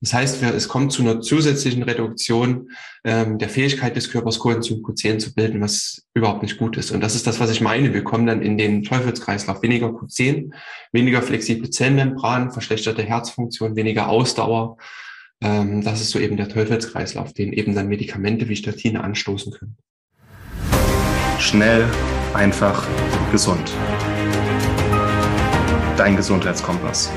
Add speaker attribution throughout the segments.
Speaker 1: Das heißt, es kommt zu einer zusätzlichen Reduktion ähm, der Fähigkeit des Körpers, Coenzym Q10 zu bilden, was überhaupt nicht gut ist. Und das ist das, was ich meine. Wir kommen dann in den Teufelskreislauf. Weniger Q10, weniger flexible Zellmembran, verschlechterte Herzfunktion, weniger Ausdauer. Ähm, das ist so eben der Teufelskreislauf, den eben dann Medikamente wie Statine anstoßen können.
Speaker 2: Schnell, einfach, gesund. Dein Gesundheitskompass.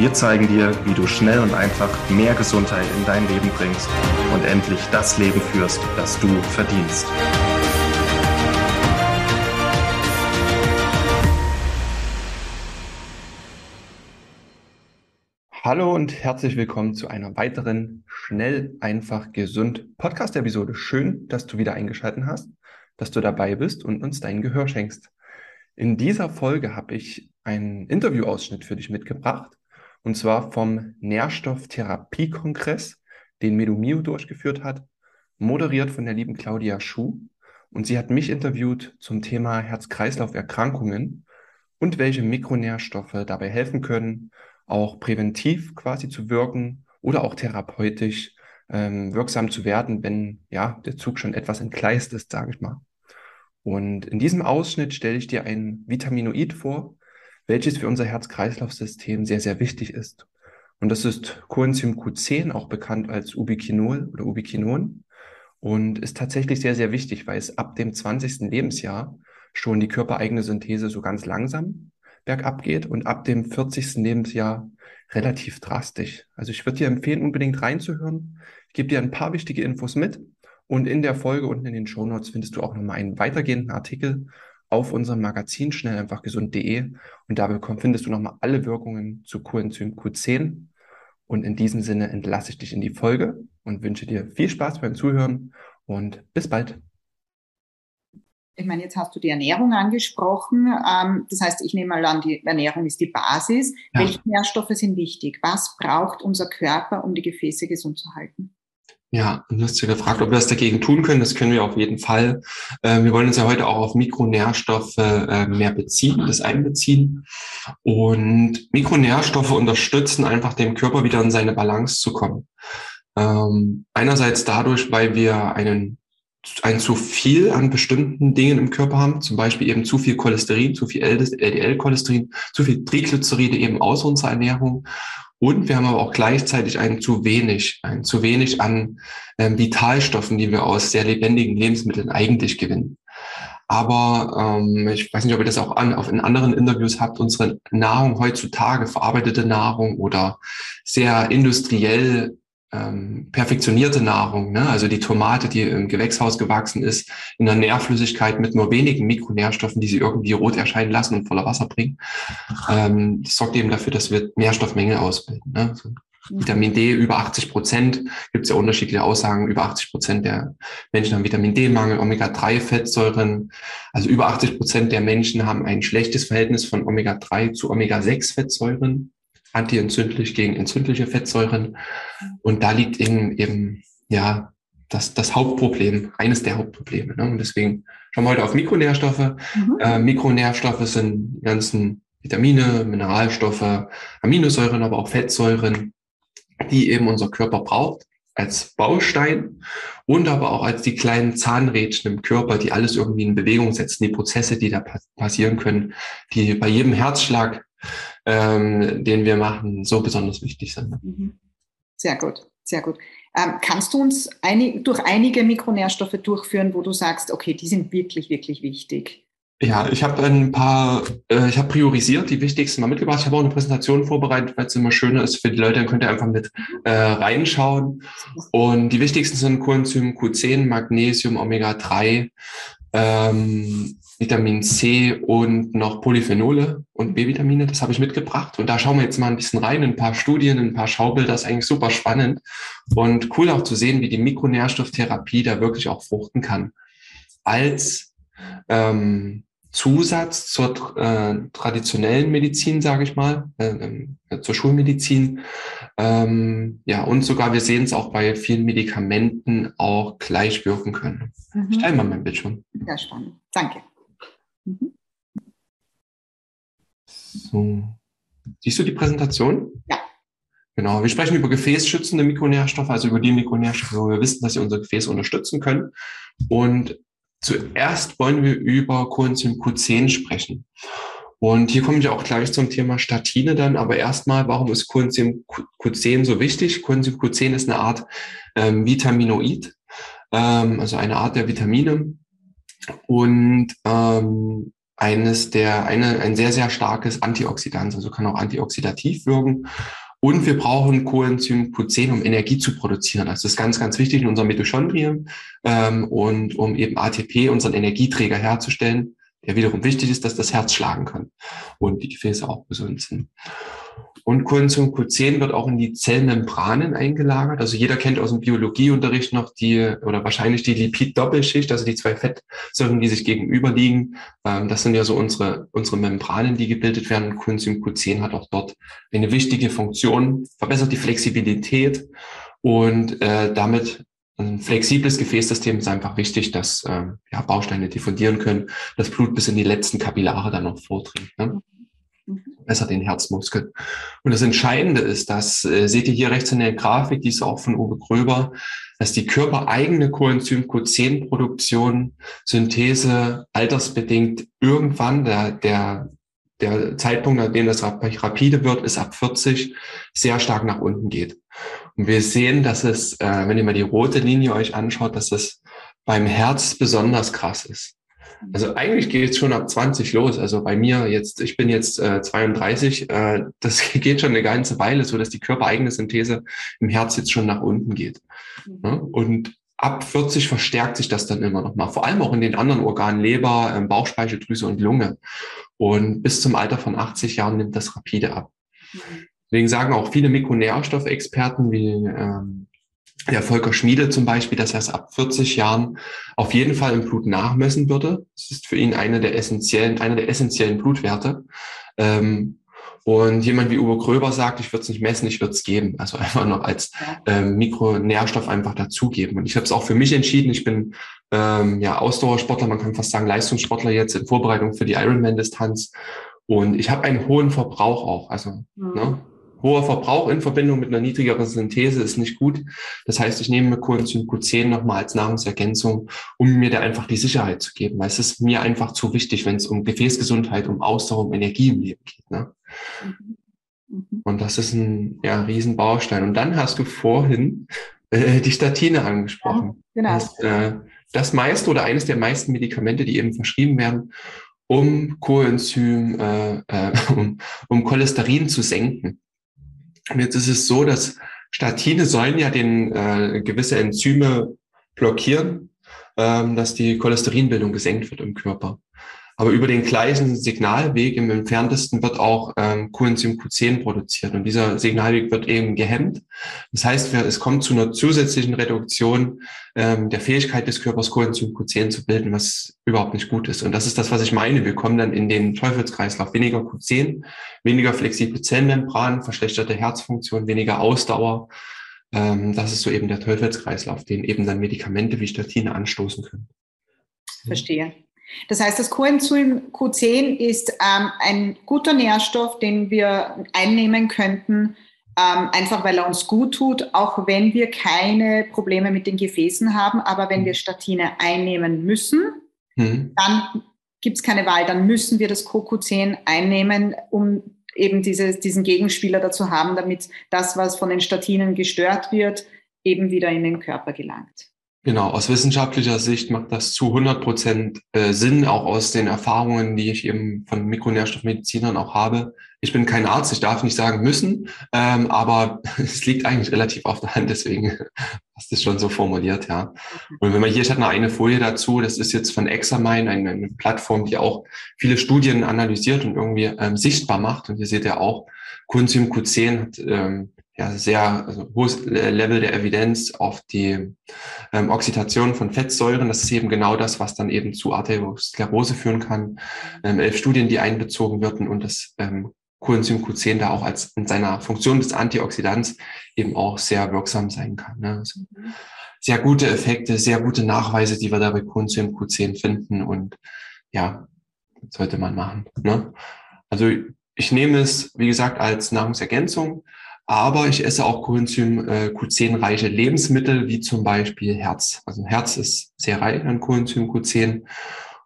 Speaker 2: Wir zeigen dir, wie du schnell und einfach mehr Gesundheit in dein Leben bringst und endlich das Leben führst, das du verdienst.
Speaker 1: Hallo und herzlich willkommen zu einer weiteren Schnell, einfach, gesund Podcast-Episode. Schön, dass du wieder eingeschaltet hast, dass du dabei bist und uns dein Gehör schenkst. In dieser Folge habe ich einen Interviewausschnitt für dich mitgebracht und zwar vom Nährstofftherapie-Kongress, den Medumio durchgeführt hat, moderiert von der lieben Claudia Schuh. Und sie hat mich interviewt zum Thema Herz-Kreislauf-Erkrankungen und welche Mikronährstoffe dabei helfen können, auch präventiv quasi zu wirken oder auch therapeutisch ähm, wirksam zu werden, wenn ja der Zug schon etwas entgleist ist, sage ich mal. Und in diesem Ausschnitt stelle ich dir ein Vitaminoid vor, welches für unser Herz-Kreislauf-System sehr, sehr wichtig ist. Und das ist Coenzym Q10, auch bekannt als Ubiquinol oder Ubiquinon. Und ist tatsächlich sehr, sehr wichtig, weil es ab dem 20. Lebensjahr schon die körpereigene Synthese so ganz langsam bergab geht und ab dem 40. Lebensjahr relativ drastisch. Also ich würde dir empfehlen, unbedingt reinzuhören. Ich gebe dir ein paar wichtige Infos mit und in der Folge unten in den Show Notes findest du auch nochmal einen weitergehenden Artikel auf unserem Magazin schnell einfach gesund.de und da findest du nochmal alle Wirkungen zu Coenzym Q10. Und in diesem Sinne entlasse ich dich in die Folge und wünsche dir viel Spaß beim Zuhören und bis bald.
Speaker 3: Ich meine, jetzt hast du die Ernährung angesprochen. Ähm, das heißt, ich nehme mal an, die Ernährung ist die Basis. Ja. Welche Nährstoffe sind wichtig? Was braucht unser Körper, um die Gefäße gesund zu halten?
Speaker 1: Ja, du hast ja gefragt, ob wir das dagegen tun können. Das können wir auf jeden Fall. Äh, wir wollen uns ja heute auch auf Mikronährstoffe äh, mehr beziehen, das einbeziehen. Und Mikronährstoffe unterstützen einfach dem Körper wieder in seine Balance zu kommen. Ähm, einerseits dadurch, weil wir einen ein zu viel an bestimmten Dingen im Körper haben, zum Beispiel eben zu viel Cholesterin, zu viel LDL-Cholesterin, zu viel Triglyceride eben aus unserer Ernährung und wir haben aber auch gleichzeitig ein zu wenig, ein zu wenig an ähm, Vitalstoffen, die wir aus sehr lebendigen Lebensmitteln eigentlich gewinnen. Aber ähm, ich weiß nicht, ob ihr das auch an, auf in anderen Interviews habt. Unsere Nahrung heutzutage, verarbeitete Nahrung oder sehr industriell ähm, perfektionierte Nahrung, ne? also die Tomate, die im Gewächshaus gewachsen ist, in der Nährflüssigkeit mit nur wenigen Mikronährstoffen, die sie irgendwie rot erscheinen lassen und voller Wasser bringen, ähm, das sorgt eben dafür, dass wir Nährstoffmängel ausbilden. Ne? Also Vitamin D über 80 Prozent, gibt es ja unterschiedliche Aussagen, über 80 Prozent der Menschen haben Vitamin D-Mangel, Omega-3-Fettsäuren, also über 80 Prozent der Menschen haben ein schlechtes Verhältnis von Omega-3 zu Omega-6-Fettsäuren antientzündlich gegen entzündliche Fettsäuren. Und da liegt eben, eben ja, das, das Hauptproblem, eines der Hauptprobleme. Ne? Und deswegen schauen wir heute auf Mikronährstoffe. Mhm. Äh, Mikronährstoffe sind die ganzen Vitamine, Mineralstoffe, Aminosäuren, aber auch Fettsäuren, die eben unser Körper braucht als Baustein und aber auch als die kleinen Zahnrädchen im Körper, die alles irgendwie in Bewegung setzen, die Prozesse, die da passieren können, die bei jedem Herzschlag ähm, den wir machen, so besonders wichtig sind. Mhm.
Speaker 3: Sehr gut, sehr gut. Ähm, kannst du uns einig, durch einige Mikronährstoffe durchführen, wo du sagst, okay, die sind wirklich, wirklich wichtig?
Speaker 1: Ja, ich habe ein paar, äh, ich habe priorisiert, die wichtigsten mal mitgebracht. Ich habe auch eine Präsentation vorbereitet, weil es immer schöner ist für die Leute, dann könnt ihr einfach mit äh, reinschauen. Und die wichtigsten sind Coenzym Q10, Magnesium, Omega-3, ähm, Vitamin C und noch Polyphenole und B-Vitamine. Das habe ich mitgebracht. Und da schauen wir jetzt mal ein bisschen rein, ein paar Studien, ein paar Schaubilder. Das ist eigentlich super spannend und cool auch zu sehen, wie die Mikronährstofftherapie da wirklich auch fruchten kann. Als ähm, Zusatz zur äh, traditionellen Medizin, sage ich mal, äh, äh, zur Schulmedizin. Ähm, ja, und sogar wir sehen es auch bei vielen Medikamenten auch gleich wirken können. Mhm. Ich teile mal mein Bildschirm.
Speaker 3: Sehr spannend. Danke. Mhm.
Speaker 1: So. Siehst du die Präsentation?
Speaker 3: Ja.
Speaker 1: Genau, wir sprechen über gefäßschützende Mikronährstoffe, also über die Mikronährstoffe, wo wir wissen, dass sie unser Gefäß unterstützen können. Und zuerst wollen wir über Coenzym Q10 sprechen. Und hier komme ich auch gleich zum Thema Statine dann. Aber erstmal, warum ist Coenzym Q10 so wichtig? Coenzym Q10 ist eine Art ähm, Vitaminoid, ähm, also eine Art der Vitamine. Und ähm, eines der, eine, ein sehr, sehr starkes Antioxidant, also kann auch antioxidativ wirken. Und wir brauchen Coenzym Q10, um Energie zu produzieren. Das ist ganz, ganz wichtig in unserem Mitochondrien ähm, und um eben ATP, unseren Energieträger herzustellen der wiederum wichtig ist, dass das Herz schlagen kann und die Gefäße auch gesund sind. Und Coenzym Q10 wird auch in die Zellmembranen eingelagert. Also jeder kennt aus dem Biologieunterricht noch die oder wahrscheinlich die Lipid-Doppelschicht, also die zwei Fettsäuren, die sich gegenüber liegen. Ähm, das sind ja so unsere, unsere Membranen, die gebildet werden. Coenzym Q10 hat auch dort eine wichtige Funktion, verbessert die Flexibilität und äh, damit ein flexibles Gefäßsystem ist einfach wichtig, dass äh, ja, Bausteine diffundieren können, das Blut bis in die letzten Kapillare dann noch vordringt. Ne? Besser den Herzmuskel. Und das Entscheidende ist, das äh, seht ihr hier rechts in der Grafik, die ist auch von Uwe Gröber, dass die körpereigene Coenzym Q10-Produktion, Synthese altersbedingt irgendwann der, der der Zeitpunkt, an dem das rapide wird, ist ab 40 sehr stark nach unten geht. Und wir sehen, dass es, äh, wenn ihr mal die rote Linie euch anschaut, dass es beim Herz besonders krass ist. Also eigentlich geht es schon ab 20 los. Also bei mir jetzt, ich bin jetzt äh, 32, äh, das geht schon eine ganze Weile so, dass die körpereigene Synthese im Herz jetzt schon nach unten geht. Mhm. Ja? Und ab 40 verstärkt sich das dann immer noch mal. Vor allem auch in den anderen Organen, Leber, ähm, Bauchspeicheldrüse und Lunge. Und bis zum Alter von 80 Jahren nimmt das rapide ab. Mhm. Deswegen sagen auch viele Mikronährstoffexperten wie ähm, der Volker Schmiede zum Beispiel, dass er es ab 40 Jahren auf jeden Fall im Blut nachmessen würde. Das ist für ihn eine der essentiellen, einer der essentiellen Blutwerte. Ähm, und jemand wie Uwe Gröber sagt, ich würde es nicht messen, ich würde es geben. Also einfach noch als ähm, Mikronährstoff einfach dazugeben. Und ich habe es auch für mich entschieden. Ich bin ähm, ja Ausdauersportler, man kann fast sagen Leistungssportler jetzt in Vorbereitung für die Ironman-Distanz. Und ich habe einen hohen Verbrauch auch. Also mhm. ne, hoher Verbrauch in Verbindung mit einer niedrigeren Synthese ist nicht gut. Das heißt, ich nehme Coenzym Q10 nochmal als Nahrungsergänzung, um mir da einfach die Sicherheit zu geben, weil es ist mir einfach zu wichtig, wenn es um Gefäßgesundheit, um Ausdauer, um Energie im Leben geht. Ne? Mhm. Mhm. Und das ist ein ja, Riesenbaustein. Und dann hast du vorhin äh, die Statine angesprochen. Ja, genau. Das, äh, das meiste oder eines der meisten Medikamente, die eben verschrieben werden, um Coenzym, äh, äh, um, um Cholesterin zu senken. Und jetzt ist es so, dass Statine sollen ja den äh, gewisse Enzyme blockieren, ähm, dass die Cholesterinbildung gesenkt wird im Körper. Aber über den gleichen Signalweg im entferntesten wird auch ähm, Coenzym Q10 produziert und dieser Signalweg wird eben gehemmt. Das heißt, es kommt zu einer zusätzlichen Reduktion ähm, der Fähigkeit des Körpers, Coenzym Q10 zu bilden, was überhaupt nicht gut ist. Und das ist das, was ich meine. Wir kommen dann in den Teufelskreislauf. Weniger Q10, weniger flexible Zellmembran, verschlechterte Herzfunktion, weniger Ausdauer. Ähm, das ist so eben der Teufelskreislauf, den eben dann Medikamente wie Statine anstoßen können.
Speaker 3: Verstehe. Das heißt, das Coenzym Q10 ist ähm, ein guter Nährstoff, den wir einnehmen könnten, ähm, einfach weil er uns gut tut, auch wenn wir keine Probleme mit den Gefäßen haben. Aber wenn wir Statine einnehmen müssen, mhm. dann gibt es keine Wahl, dann müssen wir das CoQ10 einnehmen, um eben dieses, diesen Gegenspieler dazu haben, damit das, was von den Statinen gestört wird, eben wieder in den Körper gelangt.
Speaker 1: Genau, aus wissenschaftlicher Sicht macht das zu 100 Prozent äh, Sinn, auch aus den Erfahrungen, die ich eben von Mikronährstoffmedizinern auch habe. Ich bin kein Arzt, ich darf nicht sagen müssen, ähm, aber es liegt eigentlich relativ auf der Hand, deswegen hast du es schon so formuliert, ja. Und wenn man hier, ich hatte noch eine Folie dazu, das ist jetzt von Examine, eine, eine Plattform, die auch viele Studien analysiert und irgendwie ähm, sichtbar macht. Und hier seht ihr auch, Coenzym Q10 hat ähm, ja, sehr also hohes Level der Evidenz auf die ähm, Oxidation von Fettsäuren. Das ist eben genau das, was dann eben zu Arteriosklerose führen kann. Ähm, elf Studien, die einbezogen werden und das ähm, Coenzym Q10 da auch als in seiner Funktion des Antioxidants eben auch sehr wirksam sein kann. Ne? Also sehr gute Effekte, sehr gute Nachweise, die wir da bei Coenzym Q10 finden und ja, sollte man machen. Ne? Also ich nehme es, wie gesagt, als Nahrungsergänzung Aber ich esse auch Coenzym äh, Q10-reiche Lebensmittel, wie zum Beispiel Herz. Also Herz ist sehr reich an Coenzym Q10.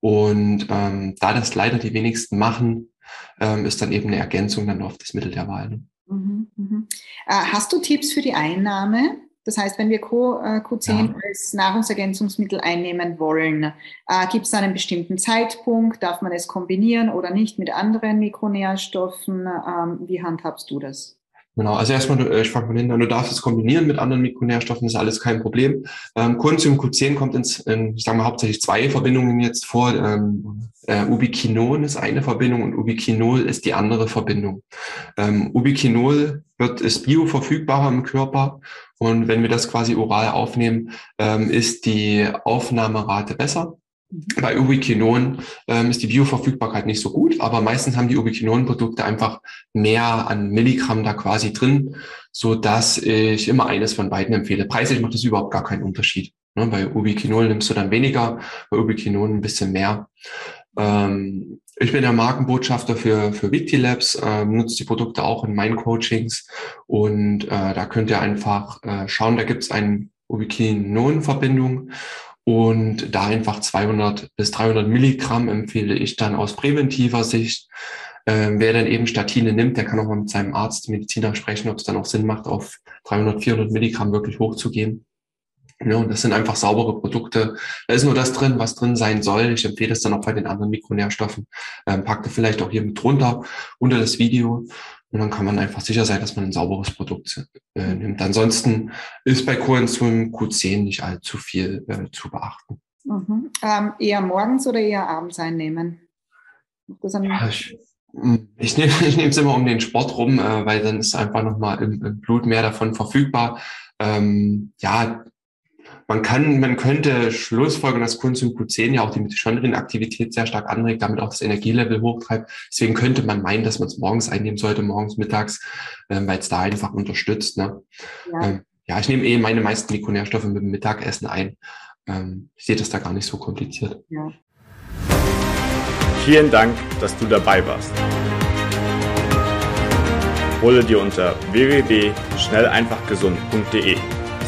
Speaker 1: Und ähm, da das leider die wenigsten machen, ähm, ist dann eben eine Ergänzung dann auf das Mittel der Wahl.
Speaker 3: Mhm, mhm. Äh, hast du Tipps für die Einnahme? Das heißt, wenn wir Q10 äh, ja. als Nahrungsergänzungsmittel einnehmen wollen, äh, gibt es einen bestimmten Zeitpunkt? Darf man es kombinieren oder nicht mit anderen Mikronährstoffen? Ähm, wie handhabst du das?
Speaker 1: Genau, also erstmal, äh, ich fange mal hin, du darfst es kombinieren mit anderen Mikronährstoffen, ist alles kein Problem. Ähm, Coenzym Q10 kommt ins, in, ich sage mal hauptsächlich zwei Verbindungen jetzt vor. Ähm, äh, Ubiquinon ist eine Verbindung und Ubiquinol ist die andere Verbindung. Ähm, Ubiquinol wird, ist bioverfügbarer im Körper und wenn wir das quasi oral aufnehmen, ähm, ist die Aufnahmerate besser. Mhm. Bei Ubiquinon ähm, ist die Bioverfügbarkeit nicht so gut, aber meistens haben die Ubiquinon-Produkte einfach mehr an Milligramm da quasi drin, so dass ich immer eines von beiden empfehle. Preislich macht das überhaupt gar keinen Unterschied. Ne? Bei Ubiquinol nimmst du dann weniger, bei Ubiquinon ein bisschen mehr. Ähm, ich bin der Markenbotschafter für, für Victilabs, ähm, nutze die Produkte auch in meinen Coachings und äh, da könnt ihr einfach äh, schauen, da gibt es eine Ubiquinon-Verbindung und da einfach 200 bis 300 Milligramm empfehle ich dann aus präventiver Sicht. Ähm, wer dann eben Statine nimmt, der kann auch mal mit seinem Arzt, Mediziner sprechen, ob es dann auch Sinn macht, auf 300, 400 Milligramm wirklich hochzugehen. Ja, und das sind einfach saubere Produkte. Da ist nur das drin, was drin sein soll. Ich empfehle es dann auch bei den anderen Mikronährstoffen. Ähm, packte vielleicht auch hier mit drunter unter das Video. Und dann kann man einfach sicher sein, dass man ein sauberes Produkt äh, nimmt. Ansonsten ist bei Coenzym Q10 nicht allzu viel äh, zu beachten.
Speaker 3: Mhm. Ähm, eher morgens oder eher abends einnehmen?
Speaker 1: Ja, ich, hm, ich nehme es immer um den Sport rum, äh, weil dann ist einfach nochmal im, im Blut mehr davon verfügbar. Ähm, ja, man kann, man könnte Schlussfolgern, dass Coenzym Q10 ja auch die Mitochondrienaktivität sehr stark anregt, damit auch das Energielevel hochtreibt. Deswegen könnte man meinen, dass man es morgens einnehmen sollte, morgens, mittags, ähm, weil es da einfach unterstützt. Ne? Ja. Ähm, ja, ich nehme eh meine meisten Mikronährstoffe mit dem Mittagessen ein. Ähm, ich sehe das da gar nicht so kompliziert. Ja.
Speaker 2: Vielen Dank, dass du dabei warst. Hole dir unter www.schnelleinfachgesund.de